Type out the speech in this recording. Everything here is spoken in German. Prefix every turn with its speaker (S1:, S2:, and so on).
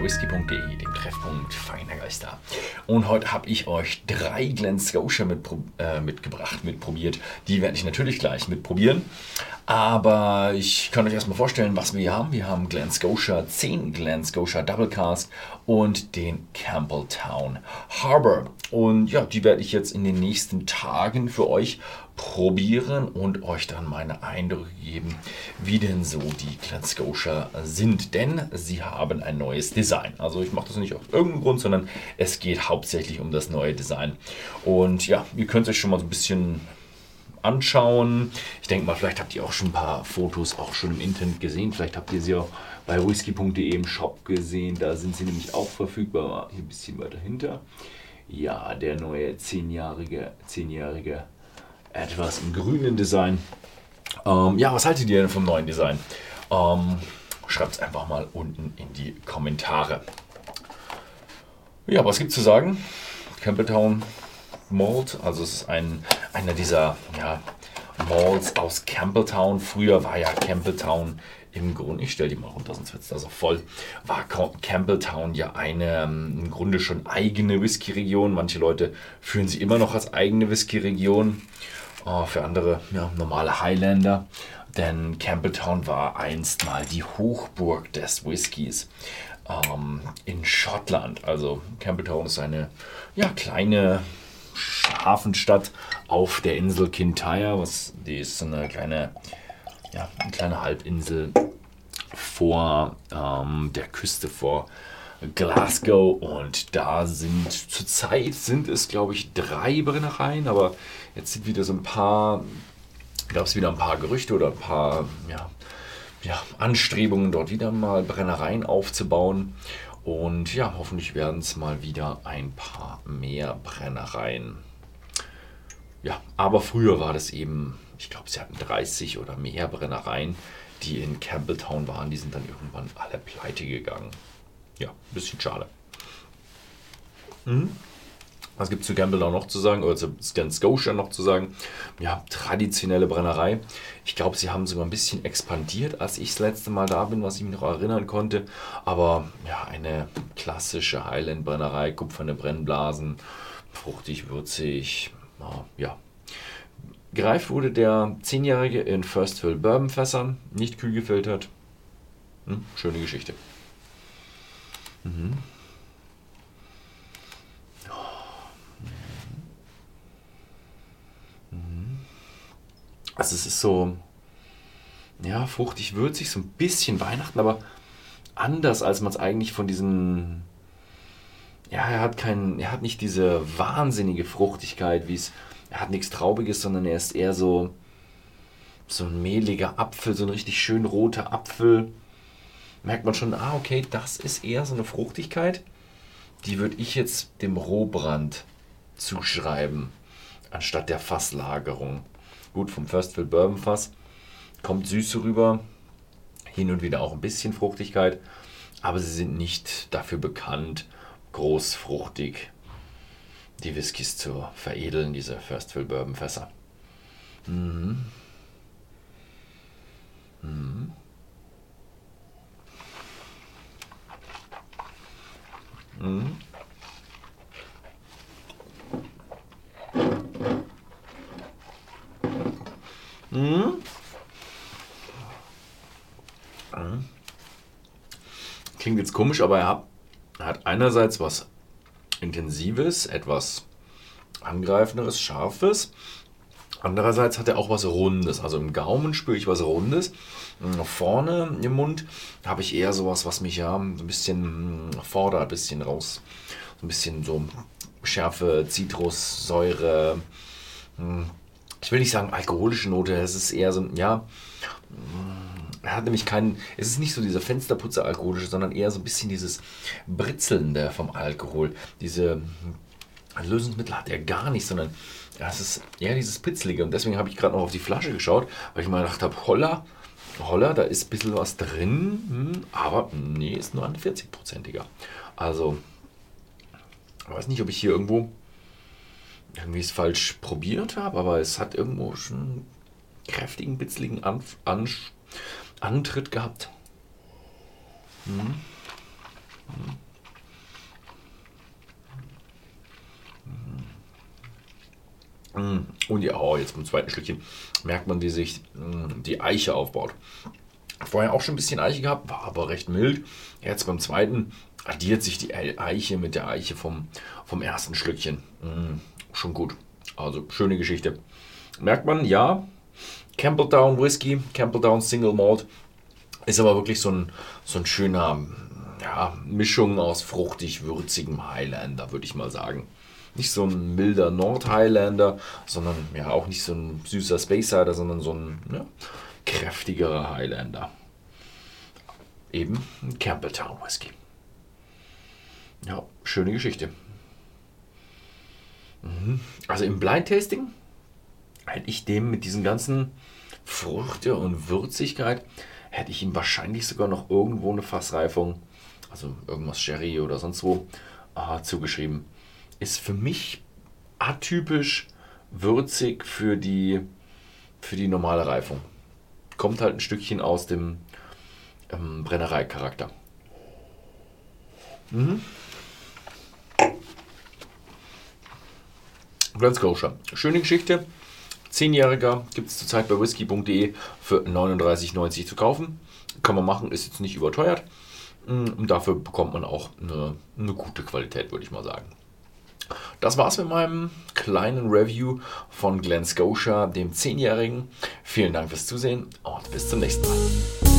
S1: bei whisky.de, dem Treffpunkt feiner Geister. Und heute habe ich euch drei Glen Scotia mit, äh, mitgebracht, mitprobiert. Die werde ich natürlich gleich mitprobieren. Aber ich kann euch erstmal vorstellen, was wir hier haben. Wir haben Glen Scotia 10 Glen Scotia Double Cask und den Campbelltown Harbor. Und ja, die werde ich jetzt in den nächsten Tagen für euch probieren und euch dann meine Eindrücke geben, wie denn so die Glen Scotia sind. Denn sie haben ein neues Design. Also ich mache das nicht aus irgendeinem Grund, sondern es geht hauptsächlich um das neue Design. Und ja, ihr könnt euch schon mal so ein bisschen anschauen. Ich denke mal, vielleicht habt ihr auch schon ein paar Fotos auch schon im Internet gesehen. Vielleicht habt ihr sie auch bei whisky.de im Shop gesehen. Da sind sie nämlich auch verfügbar. Hier ein bisschen weiter hinter. Ja, der neue zehnjährige, zehnjährige etwas im grünen Design. Ähm, ja, was haltet ihr denn vom neuen Design? Ähm, Schreibt es einfach mal unten in die Kommentare. Ja, was gibt es zu sagen? Campbelltown Malt, also es ist ein, einer dieser ja, Malls aus Campbelltown. Früher war ja Campbelltown im Grunde, ich stelle die mal runter, sonst wird es da so voll, war Campbelltown ja eine ähm, im Grunde schon eigene Whisky-Region. Manche Leute fühlen sie immer noch als eigene Whisky-Region. Oh, für andere ja, normale Highlander. Denn Campbelltown war einst mal die Hochburg des Whiskys ähm, in Schottland. Also Campbelltown ist eine ja, kleine Hafenstadt auf der Insel Kintyre. Was, die ist eine kleine, ja, eine kleine Halbinsel vor ähm, der Küste vor Glasgow und da sind zurzeit sind es glaube ich drei Brennereien, aber jetzt sind wieder so ein paar, gab es wieder ein paar Gerüchte oder ein paar ja, ja, Anstrebungen dort wieder mal Brennereien aufzubauen und ja, hoffentlich werden es mal wieder ein paar mehr Brennereien. Ja, aber früher war das eben, ich glaube, sie hatten 30 oder mehr Brennereien, die in Campbelltown waren, die sind dann irgendwann alle pleite gegangen ja, ein bisschen schade. Mhm. Was gibt es zu auch noch zu sagen, oder zu Scan Scotia noch zu sagen? Ja, traditionelle Brennerei. Ich glaube, sie haben sogar ein bisschen expandiert, als ich das letzte Mal da bin, was ich mich noch erinnern konnte. Aber ja, eine klassische Highland-Brennerei, kupferne Brennblasen, fruchtig, würzig, ja. Gereift wurde der 10-Jährige in First Fill Bourbon Fässern, nicht kühl gefiltert. Hm, schöne Geschichte. Mhm. Also es ist so, ja, fruchtig, würzig, so ein bisschen Weihnachten, aber anders, als man es eigentlich von diesem, ja, er hat keinen, er hat nicht diese wahnsinnige Fruchtigkeit, wie es, er hat nichts Traubiges, sondern er ist eher so, so ein mehliger Apfel, so ein richtig schön roter Apfel merkt man schon, ah, okay, das ist eher so eine Fruchtigkeit. Die würde ich jetzt dem Rohbrand zuschreiben, anstatt der Fasslagerung. Gut, vom First Fill Bourbon Fass kommt Süße rüber, hin und wieder auch ein bisschen Fruchtigkeit, aber sie sind nicht dafür bekannt, großfruchtig die Whiskys zu veredeln, diese First Fill Bourbon Fässer. Mhm. Mhm. Klingt jetzt komisch, aber er hat, er einerseits was Intensives, etwas Angreifenderes, Scharfes. Andererseits hat er auch was Rundes. Also im Gaumen spüre ich was Rundes. Vorne im Mund habe ich eher sowas, was mich ja ein bisschen fordert, ein bisschen raus. Ein bisschen so Schärfe, Zitrussäure. Hm, ich will nicht sagen alkoholische Note, es ist eher so, ja, er hat nämlich keinen, es ist nicht so dieser Fensterputzer alkoholische, sondern eher so ein bisschen dieses Britzelnde vom Alkohol. Diese Lösungsmittel hat er gar nicht, sondern es ist eher dieses Pitzelige. Und deswegen habe ich gerade noch auf die Flasche geschaut, weil ich mal gedacht habe, holla, holla, da ist ein bisschen was drin, hm, aber nee, ist nur ein 40-prozentiger. Also, ich weiß nicht, ob ich hier irgendwo irgendwie es falsch probiert habe, aber es hat irgendwo schon einen kräftigen, bitzligen An An Antritt gehabt. Hm. Mm. Und ja, oh, jetzt beim zweiten Stückchen merkt man, wie sich mm, die Eiche aufbaut. Vorher auch schon ein bisschen Eiche gehabt, war aber recht mild. Jetzt beim zweiten addiert sich die Eiche mit der Eiche vom, vom ersten Schlückchen. Schon gut. Also schöne Geschichte. Merkt man, ja, Campbelltown Whisky, Campbelltown Single Malt, ist aber wirklich so ein, so ein schöner ja, Mischung aus fruchtig-würzigem Highlander, würde ich mal sagen. Nicht so ein milder Nord-Highlander, sondern ja auch nicht so ein süßer Space Cider, sondern so ein ja, kräftigerer Highlander. Eben ein Campbelltown Whisky. Ja, schöne Geschichte. Also im Blind Tasting hätte ich dem mit diesen ganzen Früchte und Würzigkeit, hätte ich ihm wahrscheinlich sogar noch irgendwo eine Fassreifung, also irgendwas Sherry oder sonst wo, äh, zugeschrieben. Ist für mich atypisch würzig für die, für die normale Reifung. Kommt halt ein Stückchen aus dem ähm, Brennereicharakter. Mhm. Glen Scotia. Schöne Geschichte. Zehnjähriger gibt es zurzeit bei whisky.de für 39,90 zu kaufen. Kann man machen, ist jetzt nicht überteuert. Mm, und dafür bekommt man auch eine, eine gute Qualität, würde ich mal sagen. Das war's mit meinem kleinen Review von Glen Scotia, dem Zehnjährigen. Vielen Dank fürs Zusehen und bis zum nächsten Mal.